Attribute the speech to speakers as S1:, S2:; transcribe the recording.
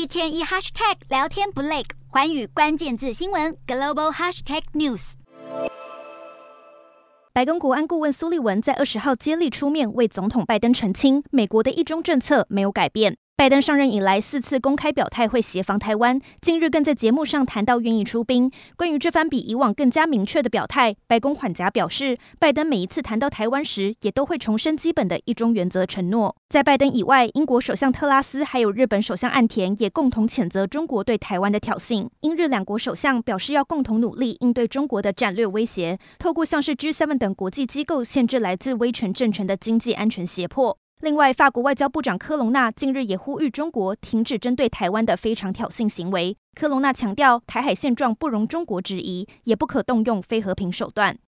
S1: 一天一 hashtag 聊天不累，环宇关键字新闻 global hashtag news。
S2: 白宫国安顾问苏利文在二十号接力出面为总统拜登澄清，美国的一中政策没有改变。拜登上任以来四次公开表态会协防台湾，近日更在节目上谈到愿意出兵。关于这番比以往更加明确的表态，白宫缓颊表示，拜登每一次谈到台湾时，也都会重申基本的一中原则承诺。在拜登以外，英国首相特拉斯还有日本首相岸田也共同谴责中国对台湾的挑衅。英日两国首相表示要共同努力应对中国的战略威胁，透过像是 G7 等国际机构限制来自威权政权的经济安全胁迫。另外，法国外交部长科隆纳近日也呼吁中国停止针对台湾的非常挑衅行为。科隆纳强调，台海现状不容中国质疑，也不可动用非和平手段。